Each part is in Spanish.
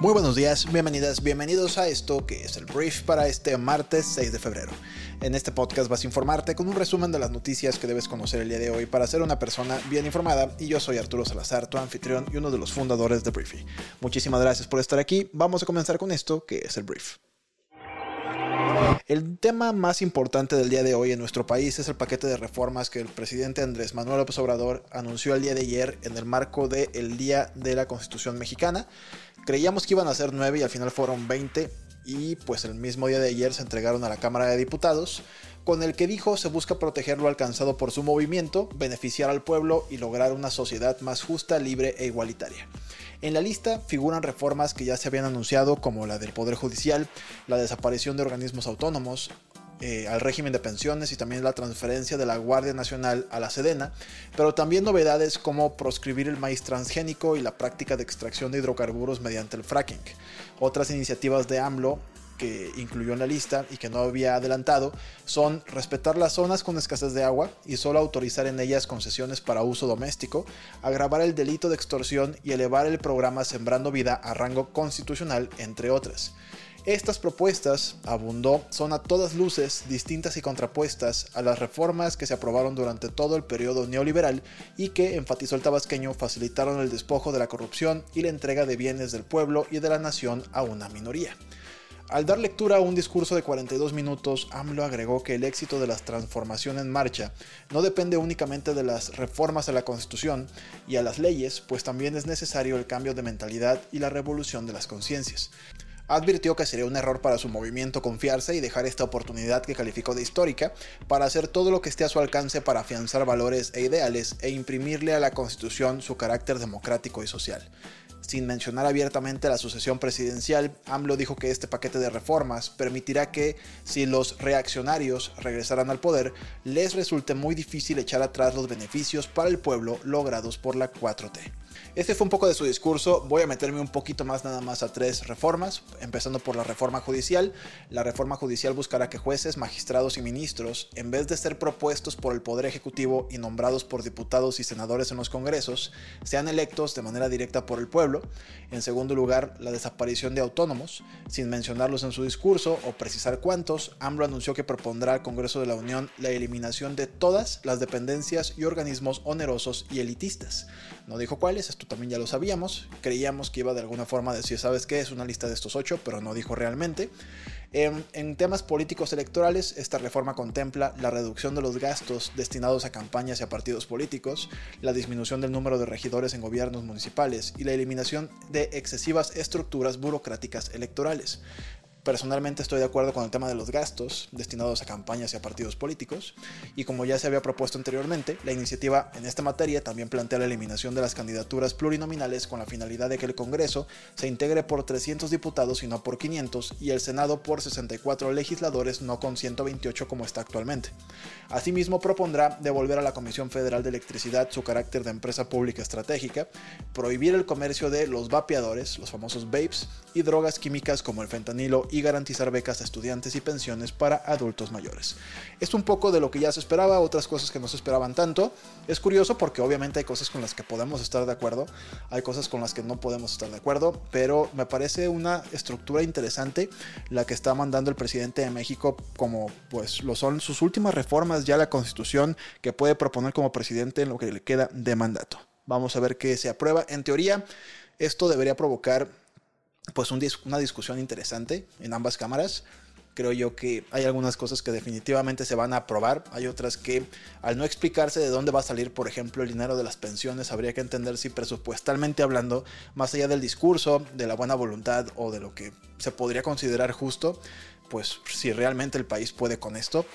Muy buenos días, bienvenidas, bienvenidos a esto que es el brief para este martes 6 de febrero. En este podcast vas a informarte con un resumen de las noticias que debes conocer el día de hoy para ser una persona bien informada y yo soy Arturo Salazar, tu anfitrión y uno de los fundadores de Briefy. Muchísimas gracias por estar aquí, vamos a comenzar con esto que es el brief. El tema más importante del día de hoy en nuestro país es el paquete de reformas que el presidente Andrés Manuel López Obrador anunció el día de ayer en el marco del Día de la Constitución Mexicana. Creíamos que iban a ser nueve y al final fueron 20 y pues el mismo día de ayer se entregaron a la Cámara de Diputados, con el que dijo se busca proteger lo alcanzado por su movimiento, beneficiar al pueblo y lograr una sociedad más justa, libre e igualitaria. En la lista figuran reformas que ya se habían anunciado como la del Poder Judicial, la desaparición de organismos autónomos, eh, al régimen de pensiones y también la transferencia de la Guardia Nacional a la Sedena, pero también novedades como proscribir el maíz transgénico y la práctica de extracción de hidrocarburos mediante el fracking. Otras iniciativas de AMLO que incluyó en la lista y que no había adelantado son respetar las zonas con escasez de agua y solo autorizar en ellas concesiones para uso doméstico, agravar el delito de extorsión y elevar el programa Sembrando Vida a rango constitucional, entre otras. Estas propuestas, abundó, son a todas luces distintas y contrapuestas a las reformas que se aprobaron durante todo el periodo neoliberal y que, enfatizó el tabasqueño, facilitaron el despojo de la corrupción y la entrega de bienes del pueblo y de la nación a una minoría. Al dar lectura a un discurso de 42 minutos, AMLO agregó que el éxito de la transformación en marcha no depende únicamente de las reformas a la Constitución y a las leyes, pues también es necesario el cambio de mentalidad y la revolución de las conciencias. Advirtió que sería un error para su movimiento confiarse y dejar esta oportunidad que calificó de histórica para hacer todo lo que esté a su alcance para afianzar valores e ideales e imprimirle a la Constitución su carácter democrático y social. Sin mencionar abiertamente la sucesión presidencial, AMLO dijo que este paquete de reformas permitirá que, si los reaccionarios regresaran al poder, les resulte muy difícil echar atrás los beneficios para el pueblo logrados por la 4T. Este fue un poco de su discurso, voy a meterme un poquito más nada más a tres reformas, empezando por la reforma judicial. La reforma judicial buscará que jueces, magistrados y ministros, en vez de ser propuestos por el Poder Ejecutivo y nombrados por diputados y senadores en los congresos, sean electos de manera directa por el pueblo. En segundo lugar, la desaparición de autónomos, sin mencionarlos en su discurso o precisar cuántos, AMLO anunció que propondrá al Congreso de la Unión la eliminación de todas las dependencias y organismos onerosos y elitistas. No dijo cuáles, esto también ya lo sabíamos. Creíamos que iba de alguna forma a decir, ¿sabes qué? Es una lista de estos ocho, pero no dijo realmente. En, temas políticos electorales, esta reforma contempla la reducción de los gastos destinados a campañas y a partidos políticos, la disminución del número de regidores en gobiernos municipales y la eliminación de excesivas estructuras burocráticas electorales. Personalmente estoy de acuerdo con el tema de los gastos destinados a campañas y a partidos políticos, y como ya se había propuesto anteriormente, la iniciativa en esta materia también plantea la eliminación de las candidaturas plurinominales con la finalidad de que el Congreso se integre por 300 diputados y no por 500, y el Senado por 64 legisladores, no con 128 como está actualmente. Asimismo, propondrá devolver a la Comisión Federal de Electricidad su carácter de empresa pública estratégica, prohibir el comercio de los vapeadores, los famosos vapes, y drogas químicas como el fentanilo garantizar becas a estudiantes y pensiones para adultos mayores. Es un poco de lo que ya se esperaba, otras cosas que no se esperaban tanto. Es curioso porque obviamente hay cosas con las que podemos estar de acuerdo, hay cosas con las que no podemos estar de acuerdo, pero me parece una estructura interesante la que está mandando el presidente de México como pues lo son sus últimas reformas ya la constitución que puede proponer como presidente en lo que le queda de mandato. Vamos a ver qué se aprueba. En teoría, esto debería provocar pues una discusión interesante en ambas cámaras. Creo yo que hay algunas cosas que definitivamente se van a aprobar, hay otras que al no explicarse de dónde va a salir, por ejemplo, el dinero de las pensiones, habría que entender si presupuestalmente hablando, más allá del discurso, de la buena voluntad o de lo que se podría considerar justo, pues si realmente el país puede con esto.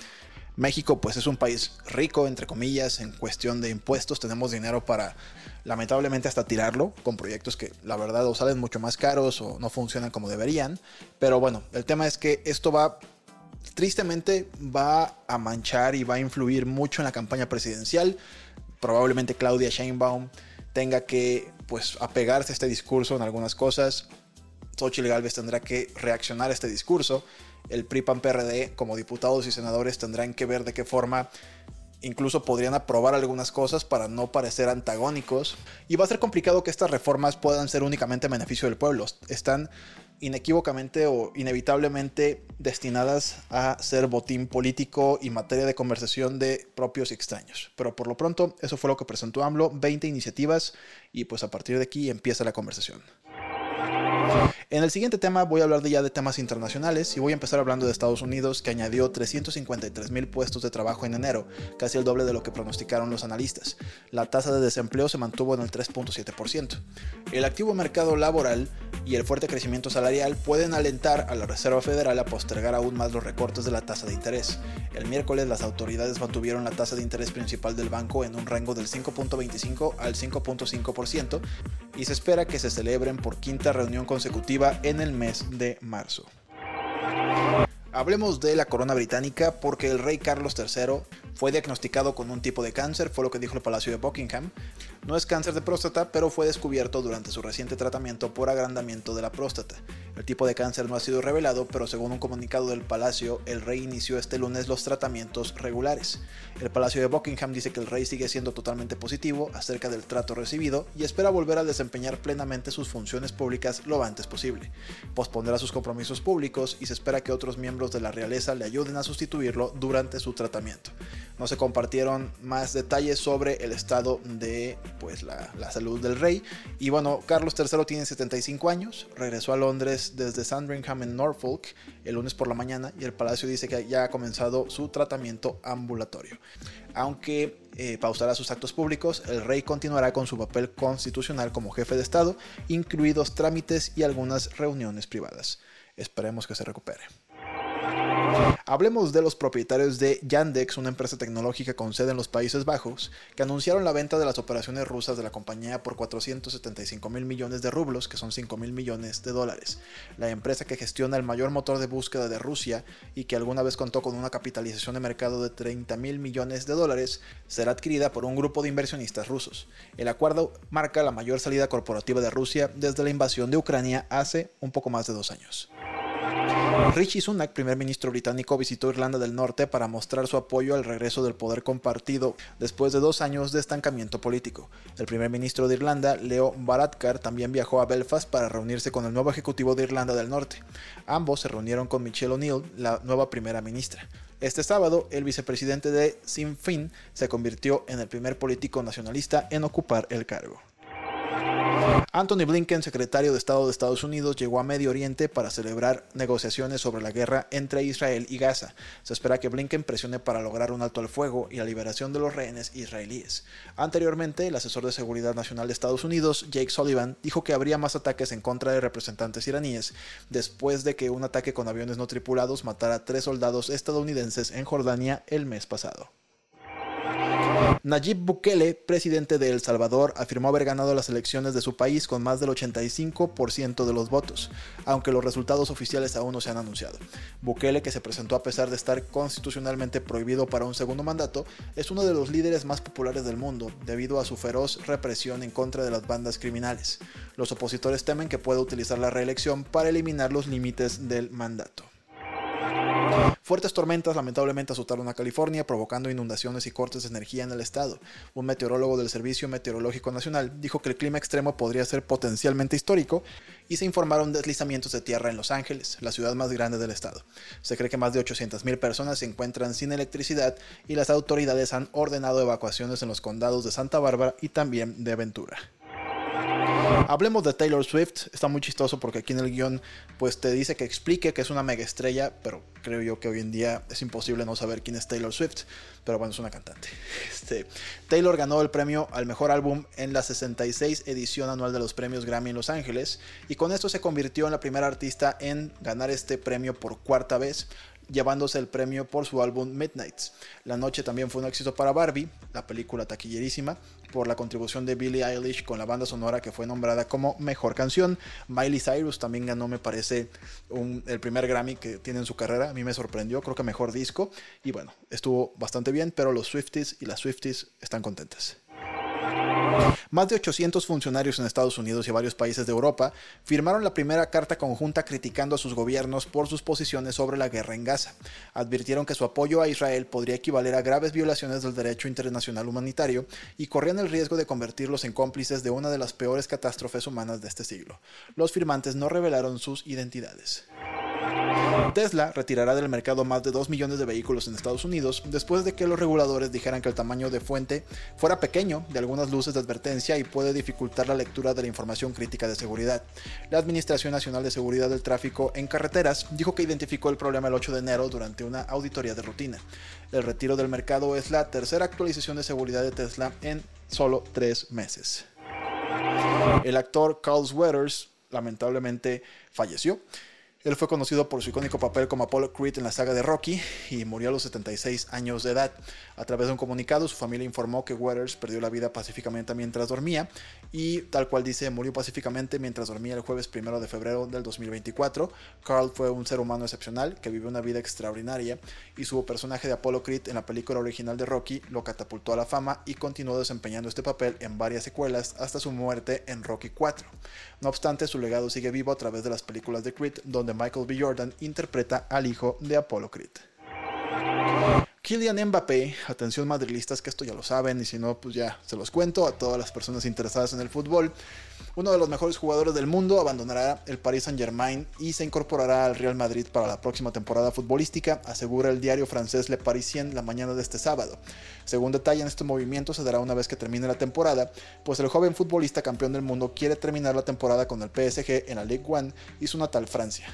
México pues es un país rico, entre comillas, en cuestión de impuestos, tenemos dinero para lamentablemente hasta tirarlo con proyectos que la verdad o salen mucho más caros o no funcionan como deberían, pero bueno, el tema es que esto va tristemente va a manchar y va a influir mucho en la campaña presidencial, probablemente Claudia Sheinbaum tenga que pues apegarse a este discurso en algunas cosas. Xochitl Galvez tendrá que reaccionar a este discurso. El PRI PAN PRD como diputados y senadores tendrán que ver de qué forma incluso podrían aprobar algunas cosas para no parecer antagónicos. Y va a ser complicado que estas reformas puedan ser únicamente en beneficio del pueblo. Están inequívocamente o inevitablemente destinadas a ser botín político y materia de conversación de propios y extraños. Pero por lo pronto, eso fue lo que presentó AMLO, 20 iniciativas y pues a partir de aquí empieza la conversación. En el siguiente tema voy a hablar de ya de temas internacionales y voy a empezar hablando de Estados Unidos que añadió 353 mil puestos de trabajo en enero, casi el doble de lo que pronosticaron los analistas. La tasa de desempleo se mantuvo en el 3.7%. El activo mercado laboral y el fuerte crecimiento salarial pueden alentar a la Reserva Federal a postergar aún más los recortes de la tasa de interés. El miércoles las autoridades mantuvieron la tasa de interés principal del banco en un rango del 5.25 al 5.5% y se espera que se celebren por quinta reunión consecutiva en el mes de marzo. Hablemos de la corona británica porque el rey Carlos III fue diagnosticado con un tipo de cáncer, fue lo que dijo el Palacio de Buckingham. No es cáncer de próstata, pero fue descubierto durante su reciente tratamiento por agrandamiento de la próstata. El tipo de cáncer no ha sido revelado, pero según un comunicado del Palacio, el rey inició este lunes los tratamientos regulares. El Palacio de Buckingham dice que el rey sigue siendo totalmente positivo acerca del trato recibido y espera volver a desempeñar plenamente sus funciones públicas lo antes posible. Pospondrá sus compromisos públicos y se espera que otros miembros de la realeza le ayuden a sustituirlo durante su tratamiento. No se compartieron más detalles sobre el estado de pues, la, salud del rey. Y bueno, Carlos III tiene 75 años, regresó a Londres desde Sandringham en Norfolk el lunes por la mañana y el palacio dice que ya ha comenzado su tratamiento ambulatorio. Aunque eh, pausará sus actos públicos, el rey continuará con su papel constitucional como jefe de Estado, incluidos trámites y algunas reuniones privadas. Esperemos que se recupere. Hablemos de los propietarios de Yandex, una empresa tecnológica con sede en los Países Bajos, que anunciaron la venta de las operaciones rusas de la compañía por 475 mil millones de rublos, que son 5 mil millones de dólares. La empresa que gestiona el mayor motor de búsqueda de Rusia y que alguna vez contó con una capitalización de mercado de 30 mil millones de dólares, será adquirida por un grupo de inversionistas rusos. El acuerdo marca la mayor salida corporativa de Rusia desde la invasión de Ucrania hace un poco más de dos años. Richie Sunak, primer ministro británico, visitó Irlanda del Norte para mostrar su apoyo al regreso del poder compartido después de dos años de estancamiento político. El primer ministro de Irlanda, Leo Varadkar, también viajó a Belfast para reunirse con el nuevo ejecutivo de Irlanda del Norte. Ambos se reunieron con Michelle O'Neill, la nueva primera ministra. Este sábado, el vicepresidente de Sinn Féin se convirtió en el primer político nacionalista en ocupar el cargo. Anthony Blinken, secretario de Estado de Estados Unidos, llegó a Medio Oriente para celebrar negociaciones sobre la guerra entre Israel y Gaza. Se espera que Blinken presione para lograr un alto al fuego y la liberación de los rehenes israelíes. Anteriormente, el asesor de Seguridad Nacional de Estados Unidos, Jake Sullivan, dijo que habría más ataques en contra de representantes iraníes después de que un ataque con aviones no tripulados matara a tres soldados estadounidenses en Jordania el mes pasado. Nayib Bukele, presidente de El Salvador, afirmó haber ganado las elecciones de su país con más del 85% de los votos, aunque los resultados oficiales aún no se han anunciado. Bukele, que se presentó a pesar de estar constitucionalmente prohibido para un segundo mandato, es uno de los líderes más populares del mundo, debido a su feroz represión en contra de las bandas criminales. Los opositores temen que pueda utilizar la reelección para eliminar los límites del mandato. Fuertes tormentas lamentablemente azotaron a California, provocando inundaciones y cortes de energía en el estado. Un meteorólogo del Servicio Meteorológico Nacional dijo que el clima extremo podría ser potencialmente histórico y se informaron deslizamientos de tierra en Los Ángeles, la ciudad más grande del estado. Se cree que más de 800.000 personas se encuentran sin electricidad y las autoridades han ordenado evacuaciones en los condados de Santa Bárbara y también de Ventura. Hablemos de Taylor Swift. Está muy chistoso porque aquí en el guion pues te dice que explique que es una mega estrella, pero creo yo que hoy en día es imposible no saber quién es Taylor Swift. Pero bueno, es una cantante. Este, Taylor ganó el premio al mejor álbum en la 66 edición anual de los premios Grammy en Los Ángeles y con esto se convirtió en la primera artista en ganar este premio por cuarta vez llevándose el premio por su álbum Midnights. La noche también fue un éxito para Barbie, la película taquillerísima, por la contribución de Billie Eilish con la banda sonora que fue nombrada como mejor canción. Miley Cyrus también ganó, me parece, el primer Grammy que tiene en su carrera. A mí me sorprendió, creo que mejor disco. Y bueno, estuvo bastante bien, pero los Swifties y las Swifties están contentas. Más de 800 funcionarios en Estados Unidos y varios países de Europa firmaron la primera carta conjunta criticando a sus gobiernos por sus posiciones sobre la guerra en Gaza. Advirtieron que su apoyo a Israel podría equivaler a graves violaciones del derecho internacional humanitario y corrían el riesgo de convertirlos en cómplices de una de las peores catástrofes humanas de este siglo. Los firmantes no revelaron sus identidades. Tesla retirará del mercado más de 2 millones de vehículos en Estados Unidos después de que los reguladores dijeran que el tamaño de fuente fuera pequeño de algunas luces de advertencia y puede dificultar la lectura de la información crítica de seguridad. La Administración Nacional de Seguridad del Tráfico en Carreteras dijo que identificó el problema el 8 de enero durante una auditoría de rutina. El retiro del mercado es la tercera actualización de seguridad de Tesla en solo tres meses. El actor Carl Weathers lamentablemente falleció. Él fue conocido por su icónico papel como Apollo Creed en la saga de Rocky y murió a los 76 años de edad. A través de un comunicado, su familia informó que Weathers perdió la vida pacíficamente mientras dormía y, tal cual dice, murió pacíficamente mientras dormía el jueves 1 de febrero del 2024. Carl fue un ser humano excepcional que vivió una vida extraordinaria y su personaje de Apollo Creed en la película original de Rocky lo catapultó a la fama y continuó desempeñando este papel en varias secuelas hasta su muerte en Rocky 4. No obstante, su legado sigue vivo a través de las películas de Creed, donde Michael B. Jordan interpreta al hijo de Apollo Creed. Kylian Mbappé, atención madrilistas que esto ya lo saben y si no pues ya se los cuento a todas las personas interesadas en el fútbol. Uno de los mejores jugadores del mundo abandonará el Paris Saint Germain y se incorporará al Real Madrid para la próxima temporada futbolística, asegura el diario francés Le Parisien la mañana de este sábado. Según detallan, este movimiento se dará una vez que termine la temporada, pues el joven futbolista campeón del mundo quiere terminar la temporada con el PSG en la Ligue 1 y su natal Francia.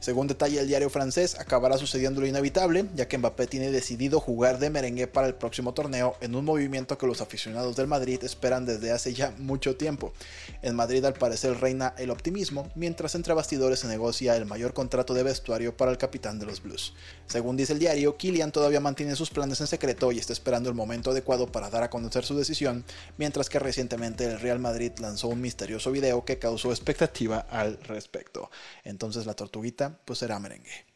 Según detalla el diario francés, acabará sucediendo lo inevitable, ya que Mbappé tiene jugar de merengue para el próximo torneo en un movimiento que los aficionados del Madrid esperan desde hace ya mucho tiempo. En Madrid al parecer reina el optimismo, mientras entre bastidores se negocia el mayor contrato de vestuario para el capitán de los Blues. Según dice el diario, Kylian todavía mantiene sus planes en secreto y está esperando el momento adecuado para dar a conocer su decisión, mientras que recientemente el Real Madrid lanzó un misterioso video que causó expectativa al respecto. Entonces la tortuguita pues será merengue.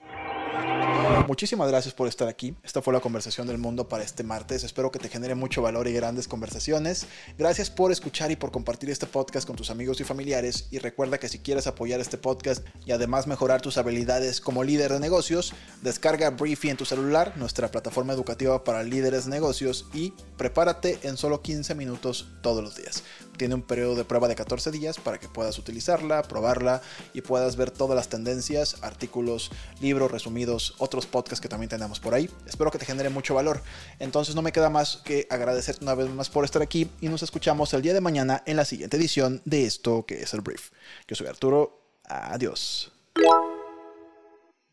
Muchísimas gracias por estar aquí. Esta fue la conversación del mundo para este martes. Espero que te genere mucho valor y grandes conversaciones. Gracias por escuchar y por compartir este podcast con tus amigos y familiares. Y recuerda que si quieres apoyar este podcast y además mejorar tus habilidades como líder de negocios, descarga Briefy en tu celular, nuestra plataforma educativa para líderes de negocios, y prepárate en solo 15 minutos todos los días. Tiene un periodo de prueba de 14 días para que puedas utilizarla, probarla y puedas ver todas las tendencias, artículos, libros resumidos, otros podcasts que también tenemos por ahí. Espero que te genere mucho valor. Entonces no me queda más que agradecerte una vez más por estar aquí y nos escuchamos el día de mañana en la siguiente edición de esto que es el brief. Yo soy Arturo. Adiós.